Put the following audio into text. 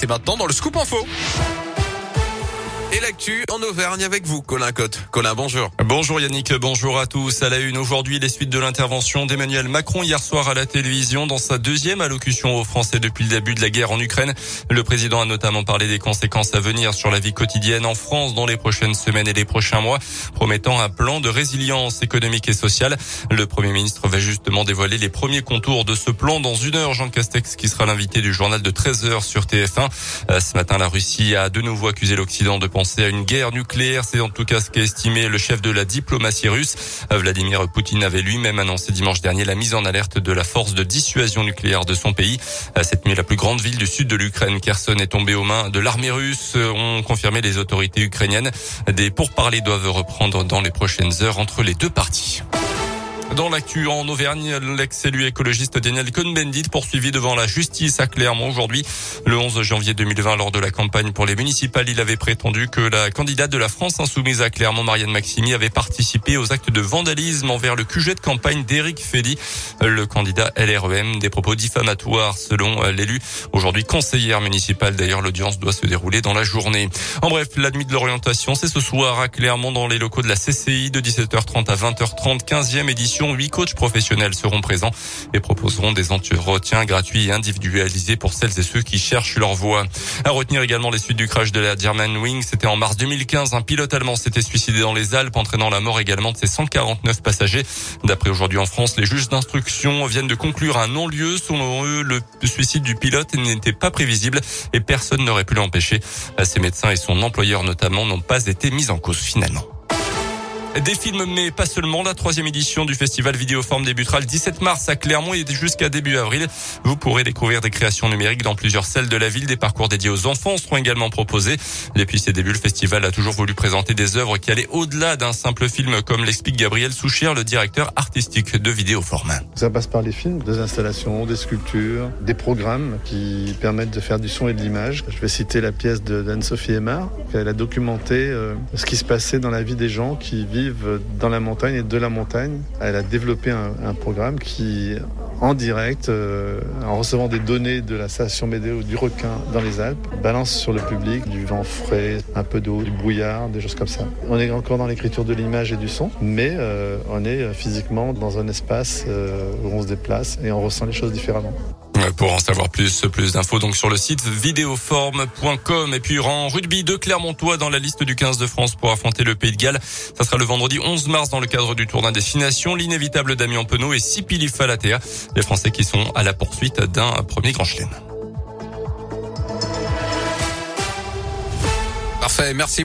c'est maintenant dans le Scoop Info. Et l'actu en Auvergne avec vous, Colin Cotte. Colin, bonjour. Bonjour Yannick, bonjour à tous. À la une aujourd'hui, les suites de l'intervention d'Emmanuel Macron hier soir à la télévision dans sa deuxième allocution aux Français depuis le début de la guerre en Ukraine. Le président a notamment parlé des conséquences à venir sur la vie quotidienne en France dans les prochaines semaines et les prochains mois, promettant un plan de résilience économique et sociale. Le Premier ministre va justement dévoiler les premiers contours de ce plan dans une heure. Jean Castex qui sera l'invité du journal de 13 heures sur TF1. Euh, ce matin, la Russie a de nouveau accusé l'Occident de penser à une guerre nucléaire. C'est en tout cas ce qu'a estimé le chef de la diplomatie russe. Vladimir Poutine avait lui-même annoncé dimanche dernier la mise en alerte de la force de dissuasion nucléaire de son pays. Cette nuit, la plus grande ville du sud de l'Ukraine, Kherson, est tombée aux mains de l'armée russe, ont confirmé les autorités ukrainiennes. Des pourparlers doivent reprendre dans les prochaines heures entre les deux parties. Dans l'actu en Auvergne, l'ex-élu écologiste Daniel Cohn-Bendit poursuivi devant la justice à Clermont aujourd'hui. Le 11 janvier 2020, lors de la campagne pour les municipales, il avait prétendu que la candidate de la France insoumise à Clermont, Marianne Maximi, avait participé aux actes de vandalisme envers le QG de campagne d'Éric Fédy, le candidat LREM. Des propos diffamatoires selon l'élu. Aujourd'hui, conseillère municipale. D'ailleurs, l'audience doit se dérouler dans la journée. En bref, la nuit de l'orientation, c'est ce soir à Clermont dans les locaux de la CCI de 17h30 à 20h30, 15e édition Huit coachs professionnels seront présents et proposeront des entretiens gratuits et individualisés pour celles et ceux qui cherchent leur voie. À retenir également les suites du crash de la Wing. C'était en mars 2015. Un pilote allemand s'était suicidé dans les Alpes, entraînant la mort également de ses 149 passagers. D'après aujourd'hui en France, les juges d'instruction viennent de conclure un non-lieu. Selon eux, le suicide du pilote n'était pas prévisible et personne n'aurait pu l'empêcher. Ses médecins et son employeur notamment n'ont pas été mis en cause finalement. Des films, mais pas seulement. La troisième édition du festival Vidéoforme débutera le 17 mars à Clermont et jusqu'à début avril. Vous pourrez découvrir des créations numériques dans plusieurs salles de la ville. Des parcours dédiés aux enfants seront également proposés. Depuis ses débuts, le festival a toujours voulu présenter des œuvres qui allaient au-delà d'un simple film, comme l'explique Gabriel Souchier, le directeur artistique de Vidéoforme. Ça passe par les films, des installations, des sculptures, des programmes qui permettent de faire du son et de l'image. Je vais citer la pièce d'Anne-Sophie Aymar. Elle a documenté euh, ce qui se passait dans la vie des gens qui vivent dans la montagne et de la montagne. Elle a développé un, programme qui, en direct, euh, en recevant des données de la station météo du requin dans les Alpes, balance sur le public du vent frais, un peu d'eau, du brouillard, des choses comme ça. On est encore dans l'écriture de l'image et du son, mais euh, on est physiquement dans un espace euh, où on se déplace et on ressent les choses différemment. Pour en savoir plus, plus d'infos donc sur le site vidéoforme.com. Et puis en rugby de Clermontois dans la liste du 15 de France pour affronter le Pays de Galles. Ça sera le vendredi 11 mars dans le cadre du tournoi destination. L'inévitable Damien Penaud et Sipili Falatea, les Français qui sont à la poursuite d'un premier grand chelem. Parfait, merci.